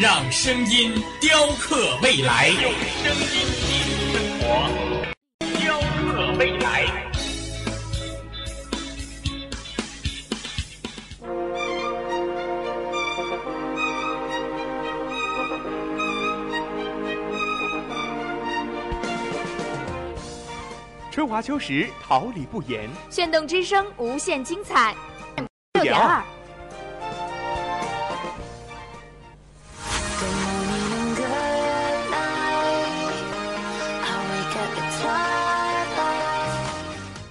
让声音雕刻未来。用声音记录生活，雕刻未来。春华秋实，桃李不言。炫动之声，无限精彩。六点二。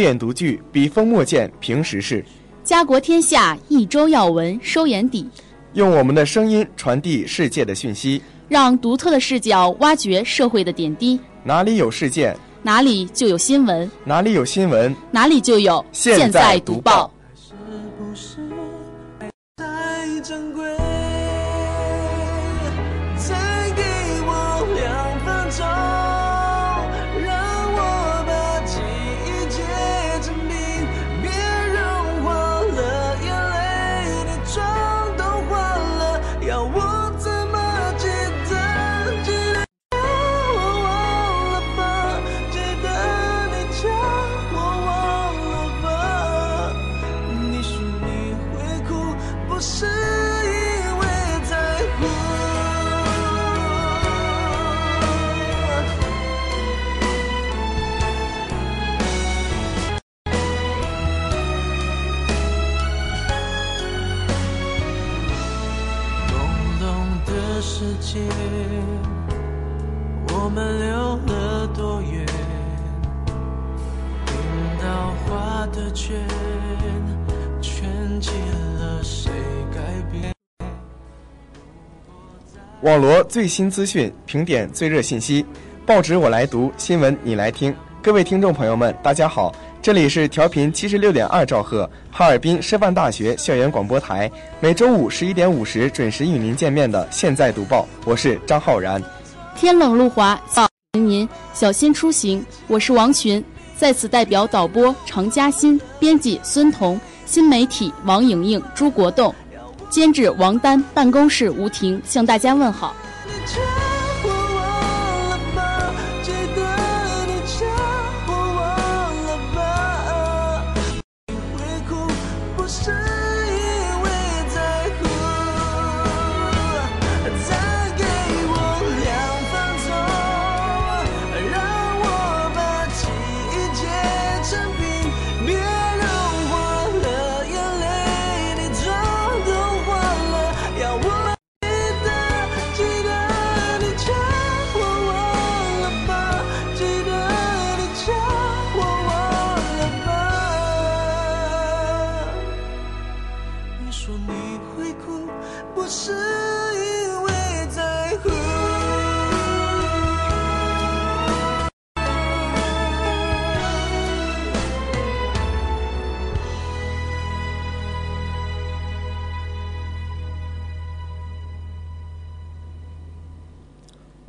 眼独具，笔锋墨见平时事；家国天下，一周要闻收眼底。用我们的声音传递世界的讯息，让独特的视角挖掘社会的点滴。哪里有事件，哪里就有新闻；哪里有新闻，哪里就有现在读报。网罗最新资讯，评点最热信息，报纸我来读，新闻你来听。各位听众朋友们，大家好，这里是调频七十六点二兆赫，哈尔滨师范大学校园广播台，每周五十一点五十准时与您见面的《现在读报》，我是张浩然。天冷路滑，您小心出行。我是王群，在此代表导播常嘉欣、编辑孙彤、新媒体王莹莹、朱国栋。监制王丹，办公室吴婷，向大家问好。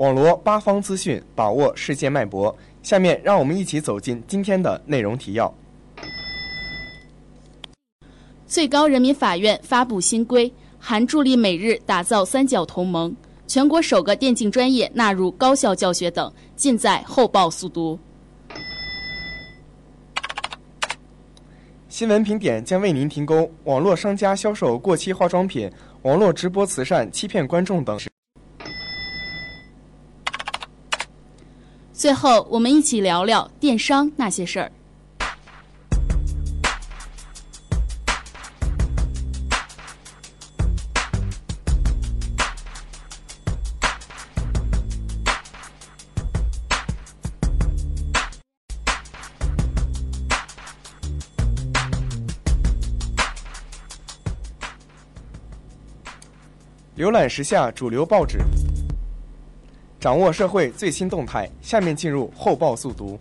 网罗八方资讯，把握世界脉搏。下面让我们一起走进今天的内容提要。最高人民法院发布新规，含助力美日打造三角同盟，全国首个电竞专业纳入高校教学等，尽在后报速读。新闻评点将为您提供网络商家销售过期化妆品、网络直播慈善欺骗观众等。最后，我们一起聊聊电商那些事儿。浏览时下主流报纸。掌握社会最新动态，下面进入后报速读。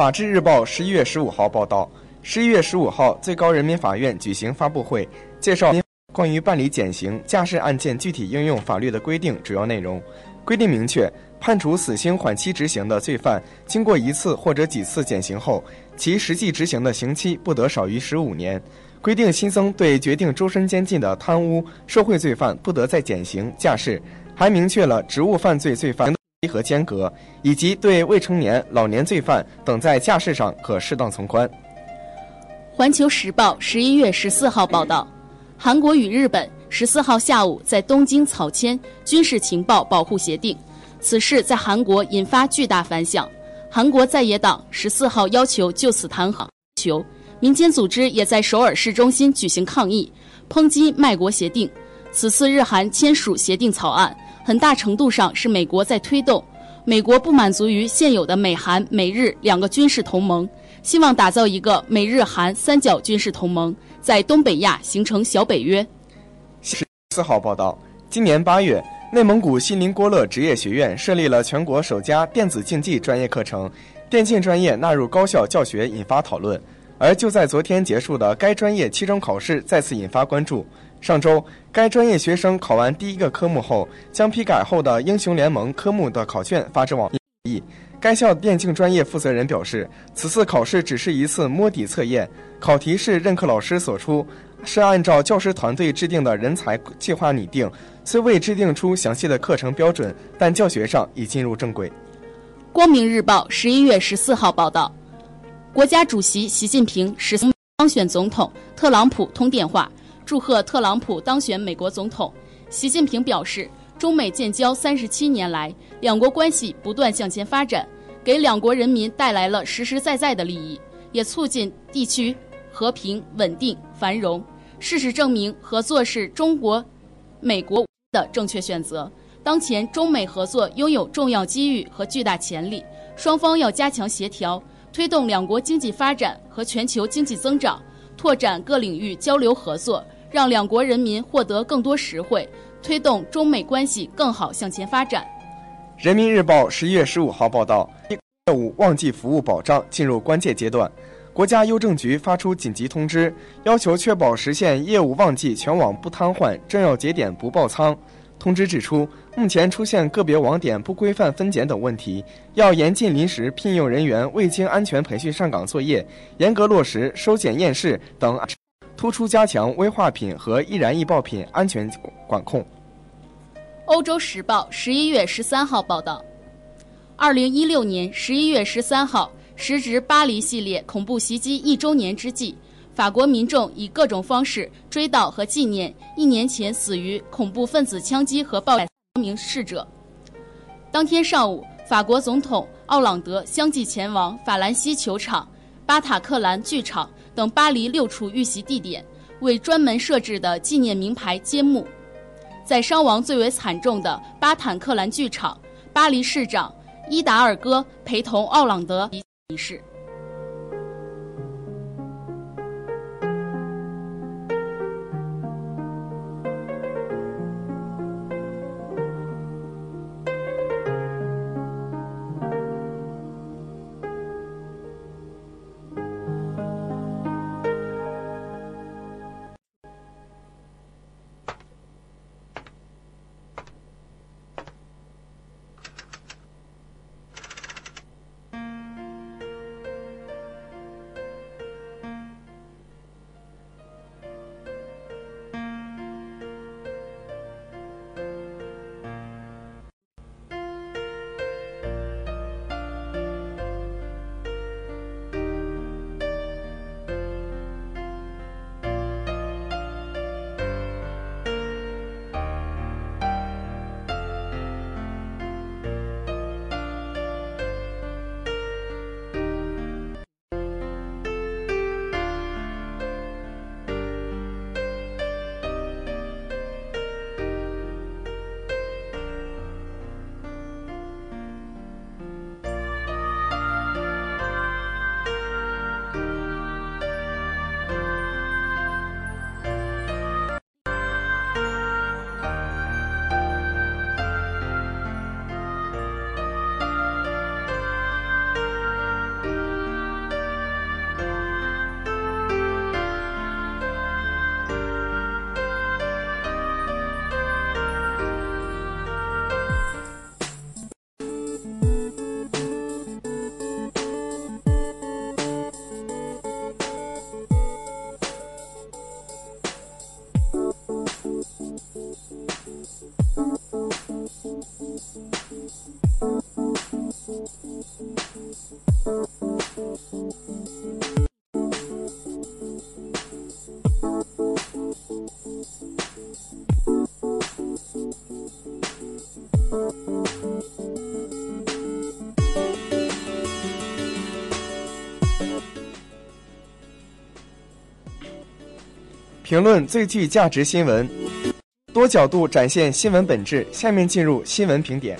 法制日报十一月十五号报道，十一月十五号，最高人民法院举行发布会，介绍关于办理减刑驾驶案件具体应用法律的规定主要内容。规定明确，判处死刑缓期执行的罪犯，经过一次或者几次减刑后，其实际执行的刑期不得少于十五年。规定新增对决定终身监禁的贪污受贿罪犯不得再减刑驾释，还明确了职务犯罪罪犯。和间隔，以及对未成年、老年罪犯等在驾驶上可适当从宽。环球时报十一月十四号报道，韩国与日本十四号下午在东京草签军事情报保护协定，此事在韩国引发巨大反响。韩国在野党十四号要求就此弹劾，求民间组织也在首尔市中心举行抗议，抨击卖国协定。此次日韩签署协定草案。很大程度上是美国在推动，美国不满足于现有的美韩美日两个军事同盟，希望打造一个美日韩三角军事同盟，在东北亚形成小北约。十四号报道，今年八月，内蒙古锡林郭勒职业学院设立了全国首家电子竞技专业课程，电竞专业纳入高校教学引发讨论，而就在昨天结束的该专业期中考试再次引发关注。上周，该专业学生考完第一个科目后，将批改后的英雄联盟科目的考卷发至网易。该校电竞专业负责人表示，此次考试只是一次摸底测验，考题是任课老师所出，是按照教师团队制定的人才计划拟定，虽未制定出详细的课程标准，但教学上已进入正轨。光明日报十一月十四号报道，国家主席习近平十当选总统特朗普通电话。祝贺特朗普当选美国总统。习近平表示，中美建交三十七年来，两国关系不断向前发展，给两国人民带来了实实在在的利益，也促进地区和平、稳定、繁荣。事实证明，合作是中国、美国的正确选择。当前，中美合作拥有重要机遇和巨大潜力，双方要加强协调，推动两国经济发展和全球经济增长，拓展各领域交流合作。让两国人民获得更多实惠，推动中美关系更好向前发展。人民日报十一月十五号报道，业务旺季服务保障进入关键阶段。国家邮政局发出紧急通知，要求确保实现业务旺季全网不瘫痪，重要节点不爆仓。通知指出，目前出现个别网点不规范分拣等问题，要严禁临时聘用人员未经安全培训上岗作业，严格落实收检验视等，突出加强危化品和易燃易爆品安全管控。欧洲时报十一月十三号报道，二零一六年十一月十三号，时值巴黎系列恐怖袭击一周年之际。法国民众以各种方式追悼和纪念一年前死于恐怖分子枪击和爆炸名逝者。当天上午，法国总统奥朗德相继前往法兰西球场、巴塔克兰剧场等巴黎六处遇袭地点，为专门设置的纪念名牌揭幕。在伤亡最为惨重的巴坦克兰剧场，巴黎市长伊达尔戈陪同奥朗德仪式。评论最具价值新闻，多角度展现新闻本质。下面进入新闻评点。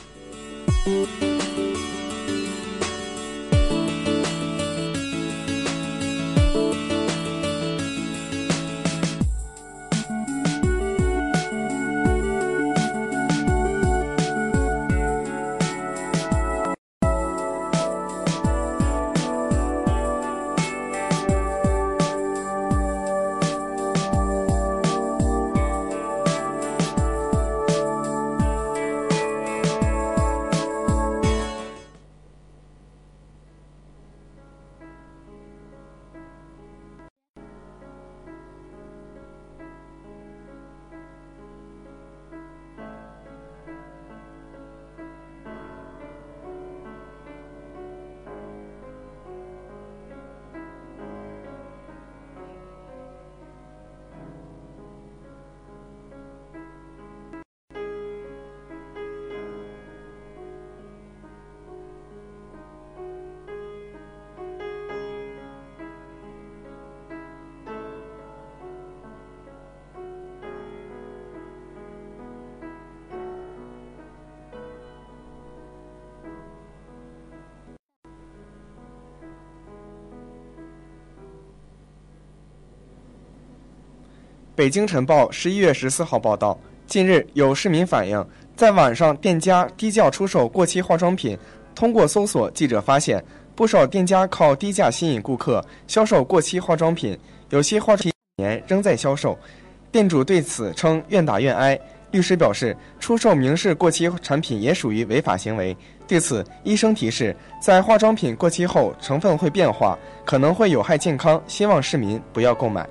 北京晨报十一月十四号报道，近日有市民反映，在网上店家低价出售过期化妆品。通过搜索，记者发现。不少店家靠低价吸引顾客，销售过期化妆品，有些化妆品年仍在销售。店主对此称愿打愿挨。律师表示，出售明示过期产品也属于违法行为。对此，医生提示，在化妆品过期后，成分会变化，可能会有害健康，希望市民不要购买。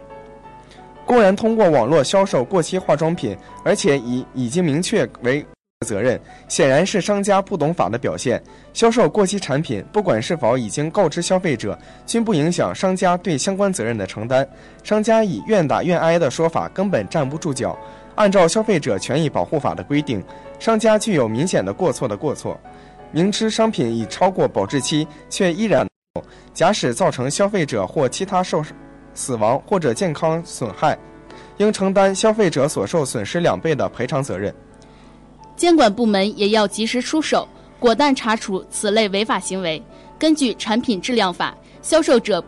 公然通过网络销售过期化妆品，而且已已经明确为责任，显然是商家不懂法的表现。销售过期产品，不管是否已经告知消费者，均不影响商家对相关责任的承担。商家以愿打愿挨的说法根本站不住脚。按照消费者权益保护法的规定，商家具有明显的过错的过错。明知商品已超过保质期，却依然，假使造成消费者或其他受死亡或者健康损害，应承担消费者所受损失两倍的赔偿责任。监管部门也要及时出手，果断查处此类违法行为。根据《产品质量法》，销售者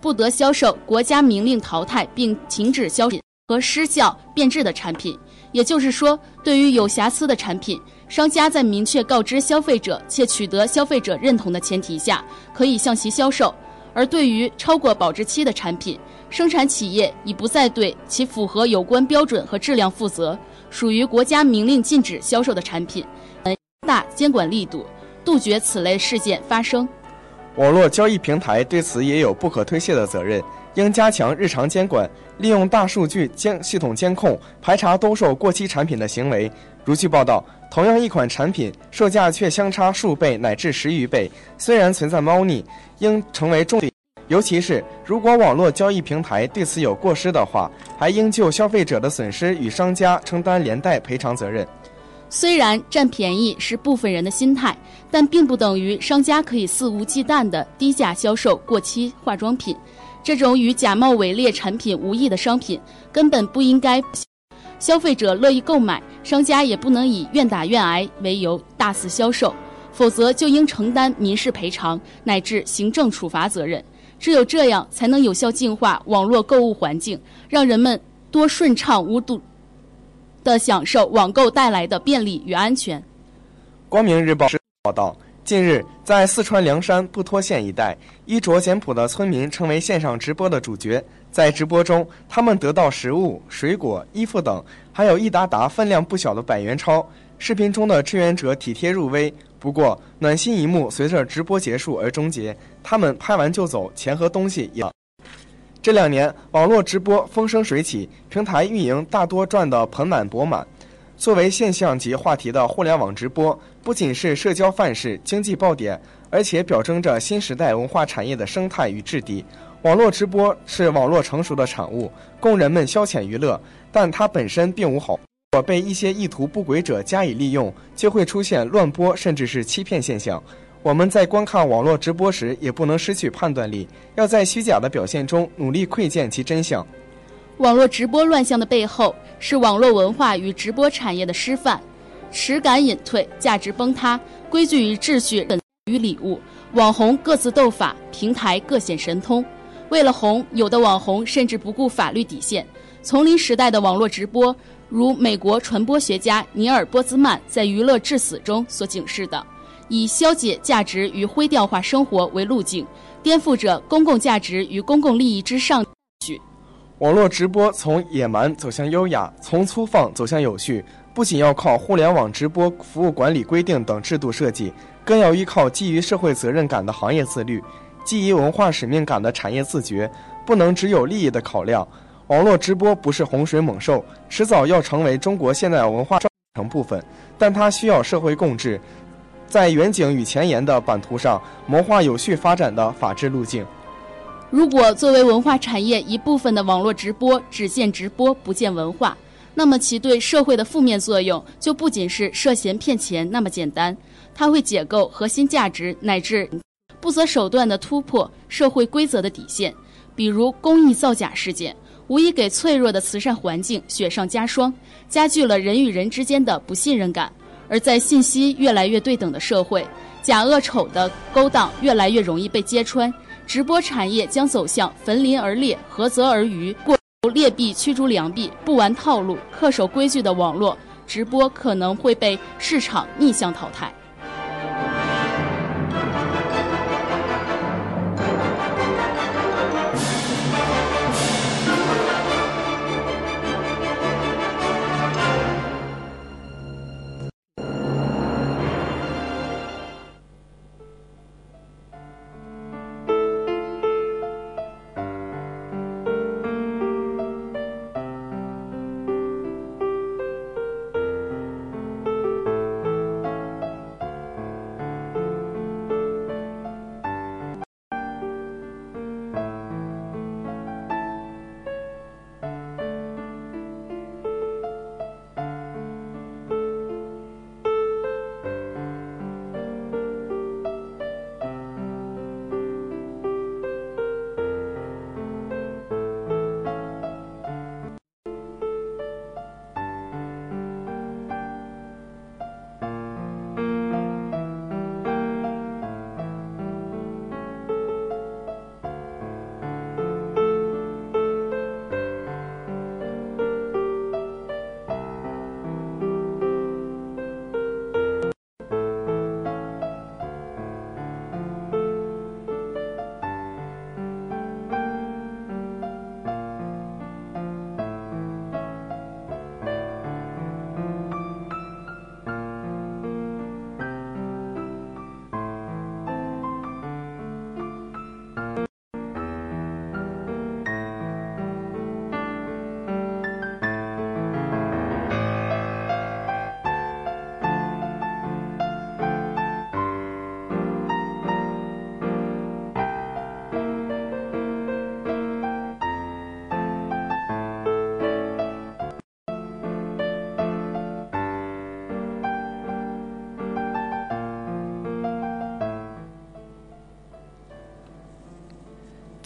不得销售国家明令淘汰并停止销售和失效变质的产品。也就是说，对于有瑕疵的产品，商家在明确告知消费者且取得消费者认同的前提下，可以向其销售；而对于超过保质期的产品，生产企业已不再对其符合有关标准和质量负责，属于国家明令禁止销售的产品，大监管力度，杜绝此类事件发生。网络交易平台对此也有不可推卸的责任。应加强日常监管，利用大数据监系统监控，排查兜售过期产品的行为。如据报道，同样一款产品售价却相差数倍乃至十余倍，虽然存在猫腻，应成为重点。尤其是如果网络交易平台对此有过失的话，还应就消费者的损失与商家承担连带赔偿责任。虽然占便宜是部分人的心态，但并不等于商家可以肆无忌惮地低价销售过期化妆品。这种与假冒伪劣产品无异的商品，根本不应该。消费者乐意购买，商家也不能以愿打愿挨为由大肆销售，否则就应承担民事赔偿乃至行政处罚责任。只有这样，才能有效净化网络购物环境，让人们多顺畅无阻的享受网购带来的便利与安全。光明日报报道。近日，在四川凉山布拖县一带，衣着简朴的村民成为线上直播的主角。在直播中，他们得到食物、水果、衣服等，还有一沓沓分量不小的百元钞。视频中的志愿者体贴入微，不过暖心一幕随着直播结束而终结。他们拍完就走，钱和东西也。这两年，网络直播风生水起，平台运营大多赚得盆满钵满。作为现象级话题的互联网直播，不仅是社交范式、经济爆点，而且表征着新时代文化产业的生态与质地。网络直播是网络成熟的产物，供人们消遣娱乐，但它本身并无好。如果被一些意图不轨者加以利用，就会出现乱播甚至是欺骗现象。我们在观看网络直播时，也不能失去判断力，要在虚假的表现中努力窥见其真相。网络直播乱象的背后，是网络文化与直播产业的失范，耻感隐退，价值崩塌，规矩与秩序与礼物，网红各自斗法，平台各显神通。为了红，有的网红甚至不顾法律底线。丛林时代的网络直播，如美国传播学家尼尔·波兹曼在《娱乐至死》中所警示的，以消解价值与灰调化生活为路径，颠覆着公共价值与公共利益之上。网络直播从野蛮走向优雅，从粗放走向有序，不仅要靠互联网直播服务管理规定等制度设计，更要依靠基于社会责任感的行业自律，基于文化使命感的产业自觉，不能只有利益的考量。网络直播不是洪水猛兽，迟早要成为中国现代文化成部分，但它需要社会共治，在远景与前沿的版图上谋划有序发展的法治路径。如果作为文化产业一部分的网络直播只见直播不见文化，那么其对社会的负面作用就不仅是涉嫌骗钱那么简单，它会解构核心价值乃至不择手段地突破社会规则的底线。比如公益造假事件，无疑给脆弱的慈善环境雪上加霜，加剧了人与人之间的不信任感。而在信息越来越对等的社会，假恶丑的勾当越来越容易被揭穿。直播产业将走向焚林而猎、涸泽而渔，过劣币驱逐良币，不玩套路、恪守规矩的网络直播可能会被市场逆向淘汰。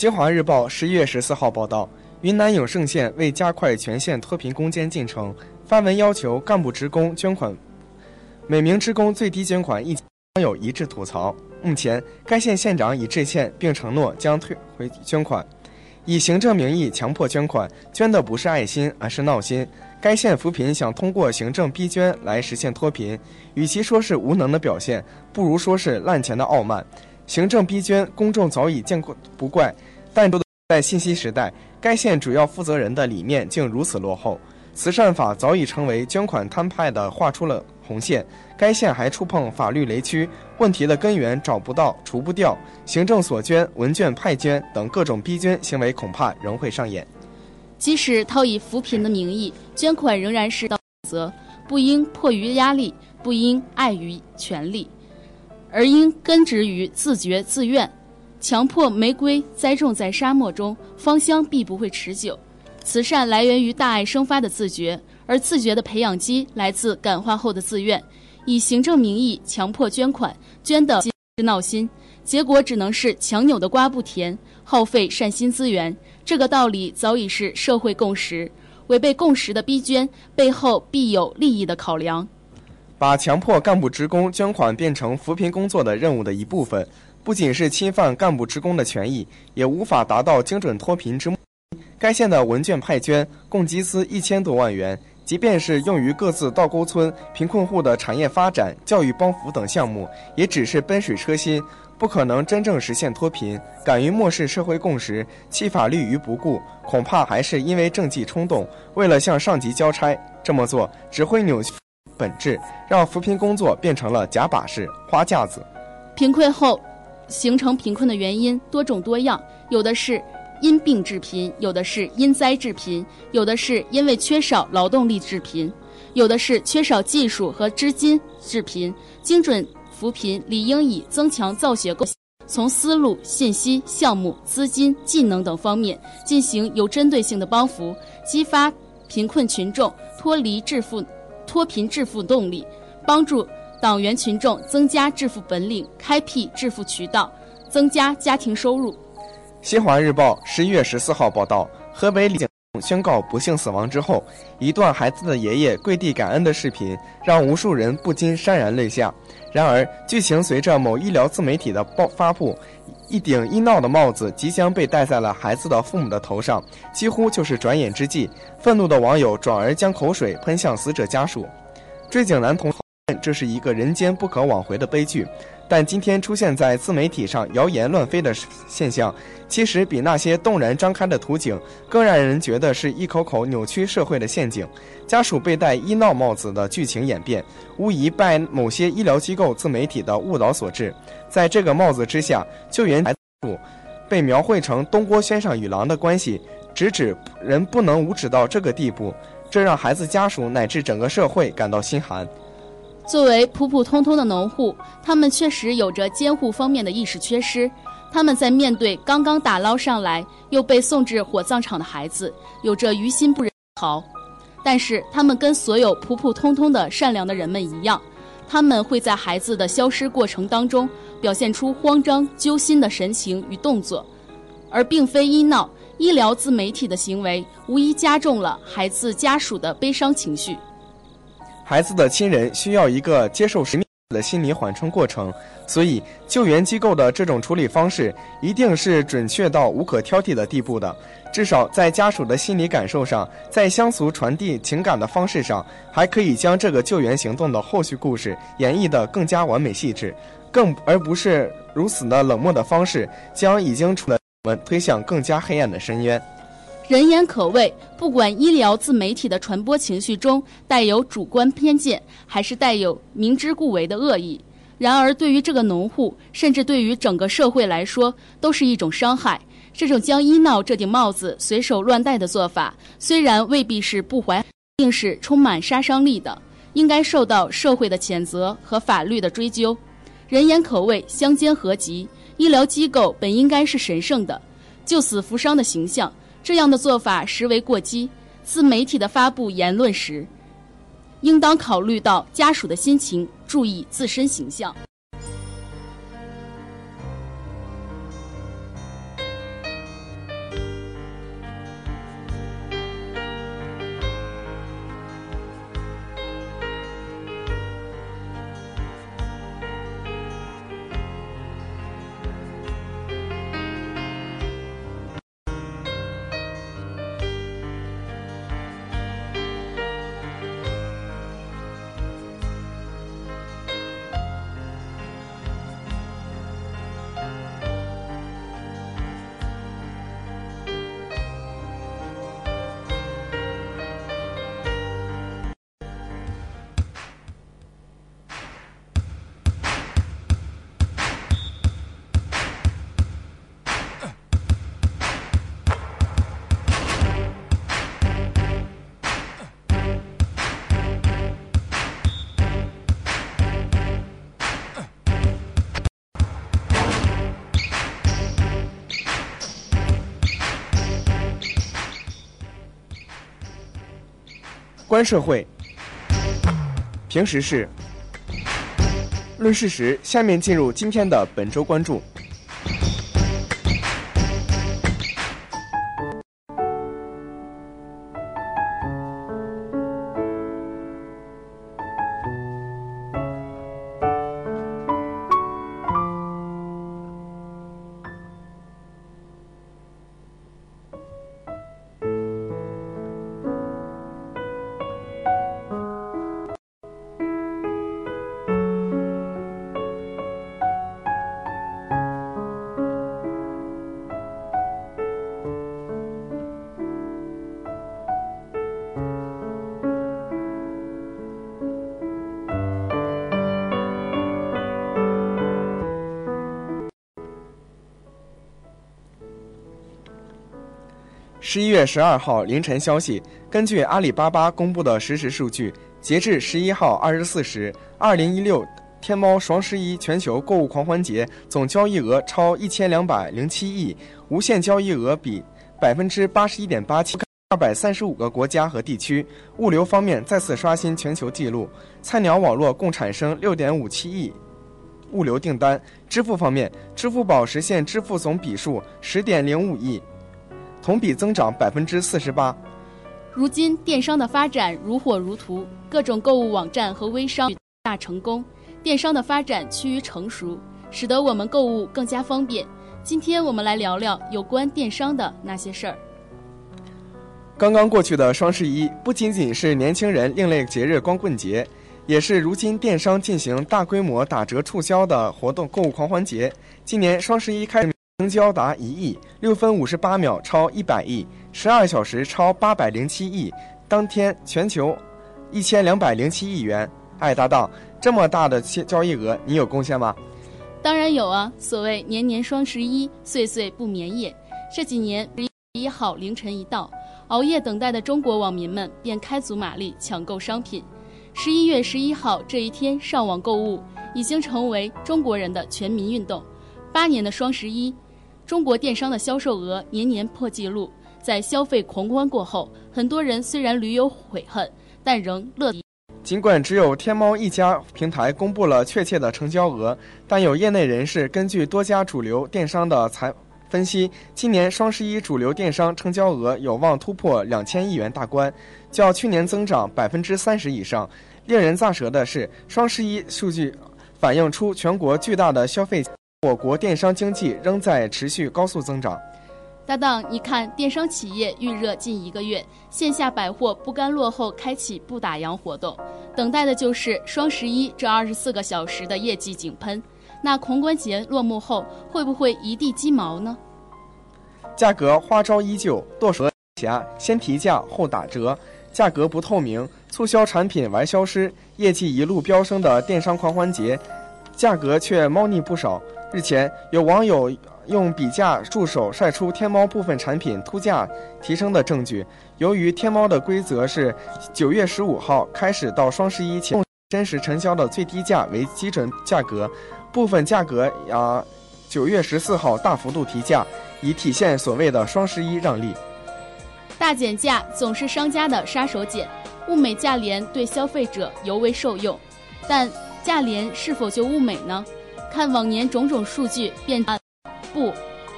京华日报十一月十四号报道，云南永胜县为加快全县脱贫攻坚进程，发文要求干部职工捐款，每名职工最低捐款一网友一致吐槽。目前，该县县长已致歉，并承诺将退回捐款。以行政名义强迫捐款，捐的不是爱心，而是闹心。该县扶贫想通过行政逼捐来实现脱贫，与其说是无能的表现，不如说是滥钱的傲慢。行政逼捐，公众早已见怪不怪，但在信息时代，该县主要负责人的理念竟如此落后。慈善法早已成为捐款摊派的画出了红线，该县还触碰法律雷区，问题的根源找不到、除不掉，行政索捐、文件派捐等各种逼捐行为恐怕仍会上演。即使套以扶贫的名义捐款，仍然是选择，不应迫于压力，不应碍于权力，而应根植于自觉自愿。强迫玫瑰栽种在沙漠中，芳香必不会持久。慈善来源于大爱生发的自觉，而自觉的培养基来自感化后的自愿。以行政名义强迫捐款，捐的是闹心，结果只能是强扭的瓜不甜，耗费善心资源。这个道理早已是社会共识。违背共识的逼捐背后必有利益的考量。把强迫干部职工捐款变成扶贫工作的任务的一部分，不仅是侵犯干部职工的权益，也无法达到精准脱贫之目。该县的文件派捐共集资一千多万元，即便是用于各自倒沟村贫困户的产业发展、教育帮扶等项目，也只是杯水车薪，不可能真正实现脱贫。敢于漠视社会共识、弃法律于不顾，恐怕还是因为政绩冲动，为了向上级交差。这么做只会扭曲本质，让扶贫工作变成了假把式、花架子。贫困后形成贫困的原因多种多样，有的是。因病致贫，有的是因灾致贫，有的是因为缺少劳动力致贫，有的是缺少技术和资金致贫。精准扶贫理应以增强造血构，从思路、信息、项目、资金、技能等方面进行有针对性的帮扶，激发贫困群众脱离致富、脱贫致富动力，帮助党员群众增加致富本领，开辟致富渠道，增加家庭收入。新华日报十一月十四号报道，河北李宣告不幸死亡之后，一段孩子的爷爷跪地感恩的视频，让无数人不禁潸然泪下。然而，剧情随着某医疗自媒体的报发布，一顶医闹的帽子即将被戴在了孩子的父母的头上，几乎就是转眼之际。愤怒的网友转而将口水喷向死者家属。追警男童这是一个人间不可挽回的悲剧。但今天出现在自媒体上谣言乱飞的现象，其实比那些动然张开的图景更让人觉得是一口口扭曲社会的陷阱。家属被戴医闹帽子的剧情演变，无疑拜某些医疗机构自媒体的误导所致。在这个帽子之下，救援孩子被描绘成东郭先生与狼的关系，直指人不能无耻到这个地步，这让孩子家属乃至整个社会感到心寒。作为普普通通的农户，他们确实有着监护方面的意识缺失。他们在面对刚刚打捞上来又被送至火葬场的孩子，有着于心不忍毫。但是，他们跟所有普普通通的善良的人们一样，他们会在孩子的消失过程当中表现出慌张、揪心的神情与动作，而并非医闹。医疗自媒体的行为无疑加重了孩子家属的悲伤情绪。孩子的亲人需要一个接受实的心理缓冲过程，所以救援机构的这种处理方式一定是准确到无可挑剔的地步的。至少在家属的心理感受上，在乡俗传递情感的方式上，还可以将这个救援行动的后续故事演绎得更加完美细致，更而不是如此的冷漠的方式，将已经出的们推向更加黑暗的深渊。人言可畏，不管医疗自媒体的传播情绪中带有主观偏见，还是带有明知故为的恶意，然而对于这个农户，甚至对于整个社会来说，都是一种伤害。这种将医闹这顶帽子随手乱戴的做法，虽然未必是不怀，定是充满杀伤力的，应该受到社会的谴责和法律的追究。人言可畏，相煎何急？医疗机构本应该是神圣的，救死扶伤的形象。这样的做法实为过激。自媒体的发布言论时，应当考虑到家属的心情，注意自身形象。观社会，平时事，论事实。下面进入今天的本周关注。十一月十二号凌晨消息，根据阿里巴巴公布的实时数据，截至十一号二十四时，二零一六天猫双十一全球购物狂欢节总交易额超一千两百零七亿，无限交易额比百分之八十一点八七，二百三十五个国家和地区。物流方面再次刷新全球纪录，菜鸟网络共产生六点五七亿物流订单。支付方面，支付宝实现支付总笔数十点零五亿。同比增长百分之四十八。如今电商的发展如火如荼，各种购物网站和微商大成功，电商的发展趋于成熟，使得我们购物更加方便。今天我们来聊聊有关电商的那些事儿。刚刚过去的双十一不仅仅是年轻人另类节日光棍节，也是如今电商进行大规模打折促销的活动购物狂欢节。今年双十一开始。成交达一亿，六分五十八秒超一百亿，十二小时超八百零七亿，当天全球一千两百零七亿元。爱，搭档，这么大的交易额，你有贡献吗？当然有啊！所谓年年双十一，岁岁不眠夜。这几年十一号凌晨一到，熬夜等待的中国网民们便开足马力抢购商品。十一月十一号这一天上网购物，已经成为中国人的全民运动。八年的双十一。中国电商的销售额年年破纪录，在消费狂欢过后，很多人虽然屡有悔恨，但仍乐。尽管只有天猫一家平台公布了确切的成交额，但有业内人士根据多家主流电商的财分析，今年双十一主流电商成交额有望突破两千亿元大关，较去年增长百分之三十以上。令人咋舌的是，双十一数据反映出全国巨大的消费。我国电商经济仍在持续高速增长。搭档，你看，电商企业预热近一个月，线下百货不甘落后，开启不打烊活动，等待的就是双十一这二十四个小时的业绩井喷。那狂欢节落幕后，会不会一地鸡毛呢？价格花招依旧，剁手侠先提价后打折，价格不透明，促销产品玩消失，业绩一路飙升的电商狂欢节，价格却猫腻不少。日前，有网友用比价助手晒出天猫部分产品突价提升的证据。由于天猫的规则是九月十五号开始到双十一前真实成交的最低价为基准价格，部分价格啊九月十四号大幅度提价，以体现所谓的双十一让利。大减价总是商家的杀手锏，物美价廉对消费者尤为受用。但价廉是否就物美呢？看往年种种数据，便不，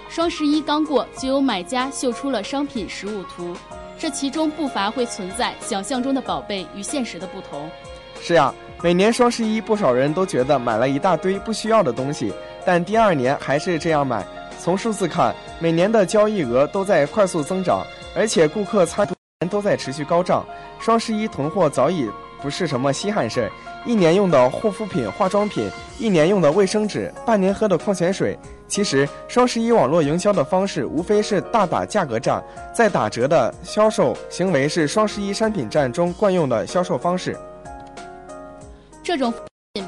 双十一刚过，就有买家秀出了商品实物图，这其中不乏会存在想象中的宝贝与现实的不同。是呀，每年双十一，不少人都觉得买了一大堆不需要的东西，但第二年还是这样买。从数字看，每年的交易额都在快速增长，而且顾客参与都在持续高涨。双十一囤货早已不是什么稀罕事儿。一年用的护肤品、化妆品，一年用的卫生纸，半年喝的矿泉水。其实，双十一网络营销的方式无非是大打价格战，在打折的销售行为是双十一商品战中惯用的销售方式。这种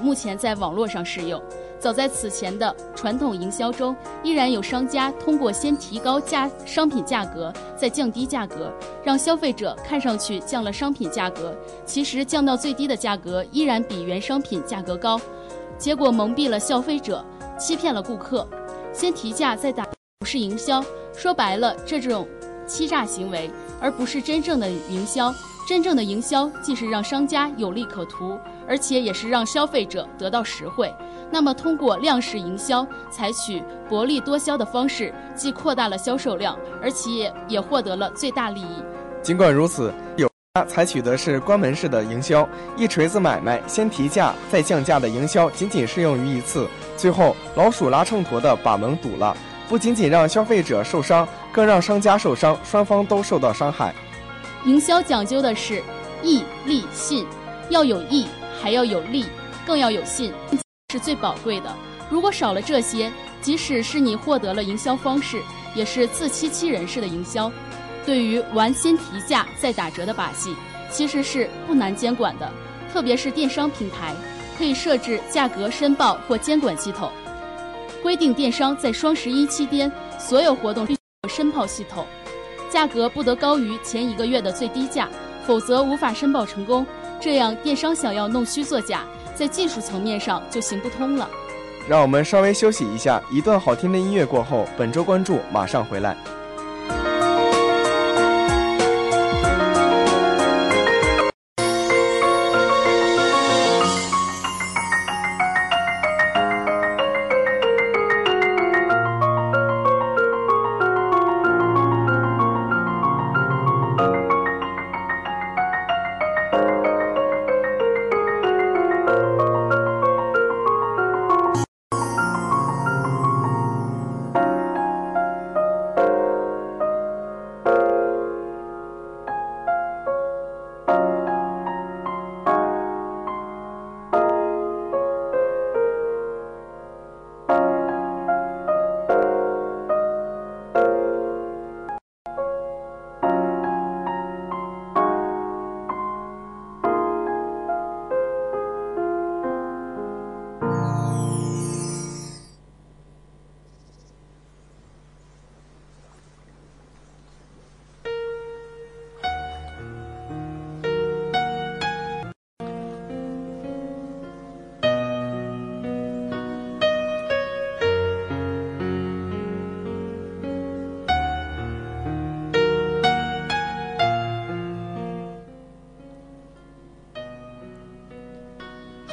目前在网络上适用。早在此前的传统营销中，依然有商家通过先提高价商品价格，再降低价格，让消费者看上去降了商品价格，其实降到最低的价格依然比原商品价格高，结果蒙蔽了消费者，欺骗了顾客。先提价再打不是营销，说白了这种欺诈行为，而不是真正的营销。真正的营销既是让商家有利可图，而且也是让消费者得到实惠。那么，通过量式营销，采取薄利多销的方式，既扩大了销售量，而且也获得了最大利益。尽管如此，有家采取的是关门式的营销，一锤子买卖，先提价再降价的营销，仅仅适用于一次，最后老鼠拉秤砣的把门堵了，不仅仅让消费者受伤，更让商家受伤，双方都受到伤害。营销讲究的是义、利、信，要有义，还要有利，更要有信，是最宝贵的。如果少了这些，即使是你获得了营销方式，也是自欺欺人式的营销。对于玩先提价再打折的把戏，其实是不难监管的，特别是电商平台，可以设置价格申报或监管系统，规定电商在双十一期间所有活动必须申报系统。价格不得高于前一个月的最低价，否则无法申报成功。这样，电商想要弄虚作假，在技术层面上就行不通了。让我们稍微休息一下，一段好听的音乐过后，本周关注马上回来。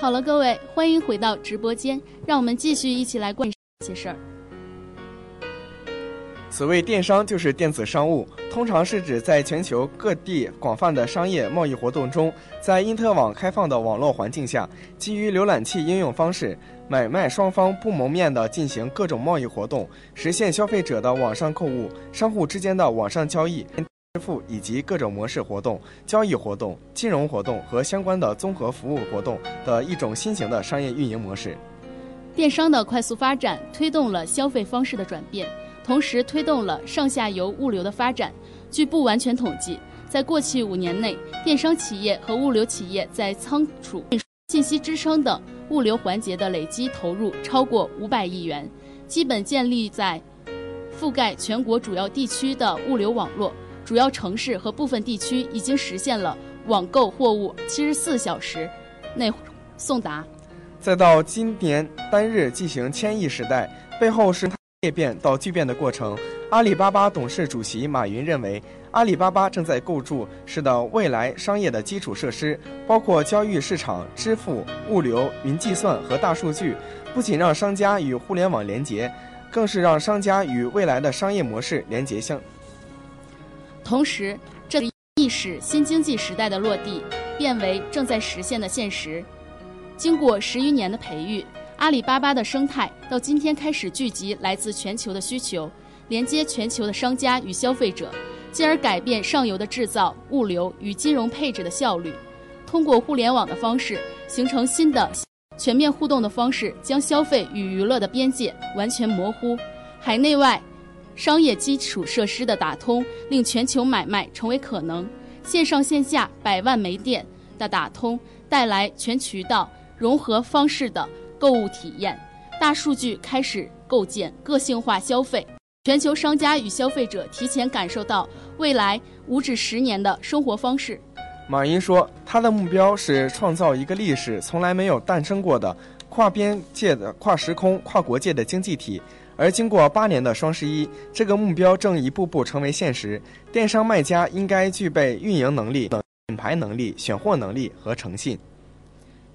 好了，各位，欢迎回到直播间，让我们继续一起来关注这些事儿。所谓电商，就是电子商务，通常是指在全球各地广泛的商业贸易活动中，在因特网开放的网络环境下，基于浏览器应用方式，买卖双方不谋面的进行各种贸易活动，实现消费者的网上购物，商户之间的网上交易。支付以及各种模式活动、交易活动、金融活动和相关的综合服务活动的一种新型的商业运营模式。电商的快速发展推动了消费方式的转变，同时推动了上下游物流的发展。据不完全统计，在过去五年内，电商企业和物流企业在仓储、信息支撑等物流环节的累计投入超过五百亿元，基本建立在覆盖全国主要地区的物流网络。主要城市和部分地区已经实现了网购货物七十四小时内送达。再到今年单日进行千亿时代，背后是裂变到巨变的过程。阿里巴巴董事主席马云认为，阿里巴巴正在构筑是的未来商业的基础设施，包括交易市场、支付、物流、云计算和大数据，不仅让商家与互联网连接，更是让商家与未来的商业模式连接相。同时，这亦使新经济时代的落地变为正在实现的现实。经过十余年的培育，阿里巴巴的生态到今天开始聚集来自全球的需求，连接全球的商家与消费者，进而改变上游的制造、物流与金融配置的效率。通过互联网的方式，形成新的全面互动的方式，将消费与娱乐的边界完全模糊，海内外。商业基础设施的打通，令全球买卖成为可能；线上线下百万门店的打通，带来全渠道融合方式的购物体验。大数据开始构建个性化消费，全球商家与消费者提前感受到未来五至十年的生活方式。马云说，他的目标是创造一个历史从来没有诞生过的跨边界的、跨时空、跨国界的经济体。而经过八年的双十一，这个目标正一步步成为现实。电商卖家应该具备运营能力，品牌能力、选货能力和诚信。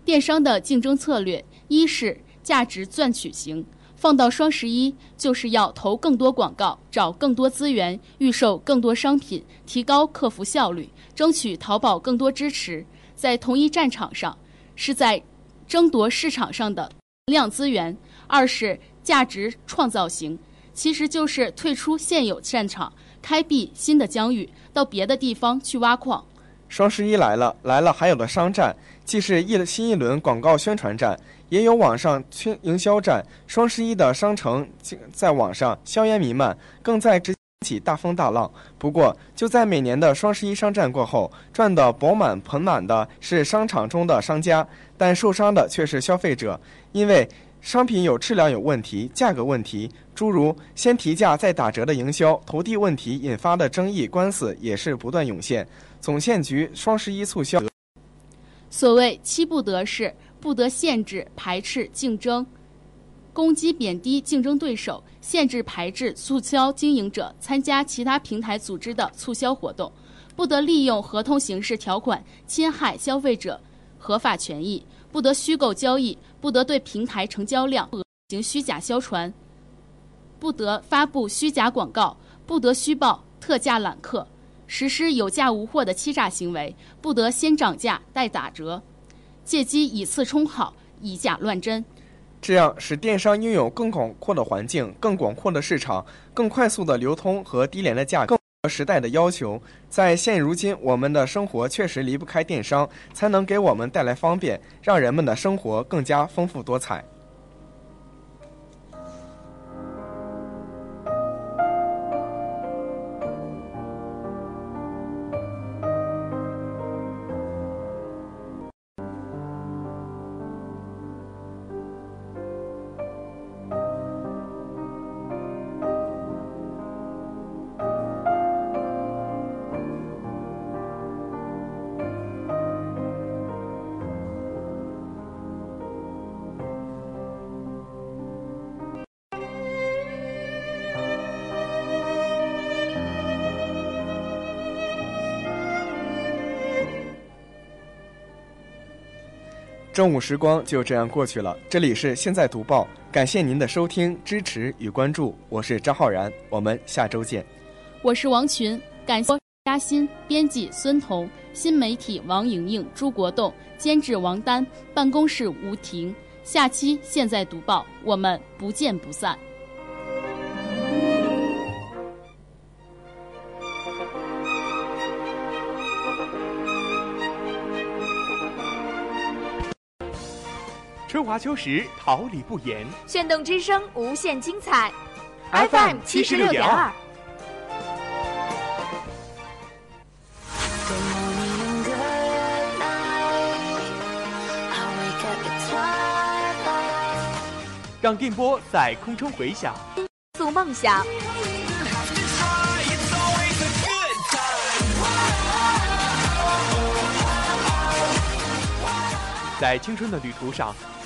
电商的竞争策略一是价值赚取型，放到双十一就是要投更多广告，找更多资源，预售更多商品，提高客服效率，争取淘宝更多支持。在同一战场上，是在争夺市场上的量资源；二是价值创造型，其实就是退出现有战场，开辟新的疆域，到别的地方去挖矿。双十一来了，来了，还有的商战，既是一新一轮广告宣传战，也有网上宣营销战。双十一的商城在网上硝烟弥漫，更在直起大风大浪。不过，就在每年的双十一商战过后，赚得饱满盆满的是商场中的商家，但受伤的却是消费者，因为。商品有质量有问题，价格问题，诸如先提价再打折的营销，投递问题引发的争议官司也是不断涌现。总线局双十一促销，所谓七不得是：不得限制、排斥、竞争、攻击、贬低竞争对手，限制、排斥促销经营者参加其他平台组织的促销活动，不得利用合同形式条款侵害消费者合法权益。不得虚构交易，不得对平台成交量行虚假销传，不得发布虚假广告，不得虚报特价揽客，实施有价无货的欺诈行为，不得先涨价再打折，借机以次充好，以假乱真。这样使电商拥有更广阔的环境、更广阔的市场、更快速的流通和低廉的价格。时代的要求，在现如今，我们的生活确实离不开电商，才能给我们带来方便，让人们的生活更加丰富多彩。中午时光就这样过去了。这里是现在读报，感谢您的收听、支持与关注。我是张浩然，我们下周见。我是王群，感谢嘉欣，编辑孙彤，新媒体王莹莹、朱国栋，监制王丹，办公室吴婷。下期现在读报，我们不见不散。华秋实，桃李不言。炫动之声，无限精彩。FM 七十六点二。让电波在空中回响，诉梦想。在青春的旅途上，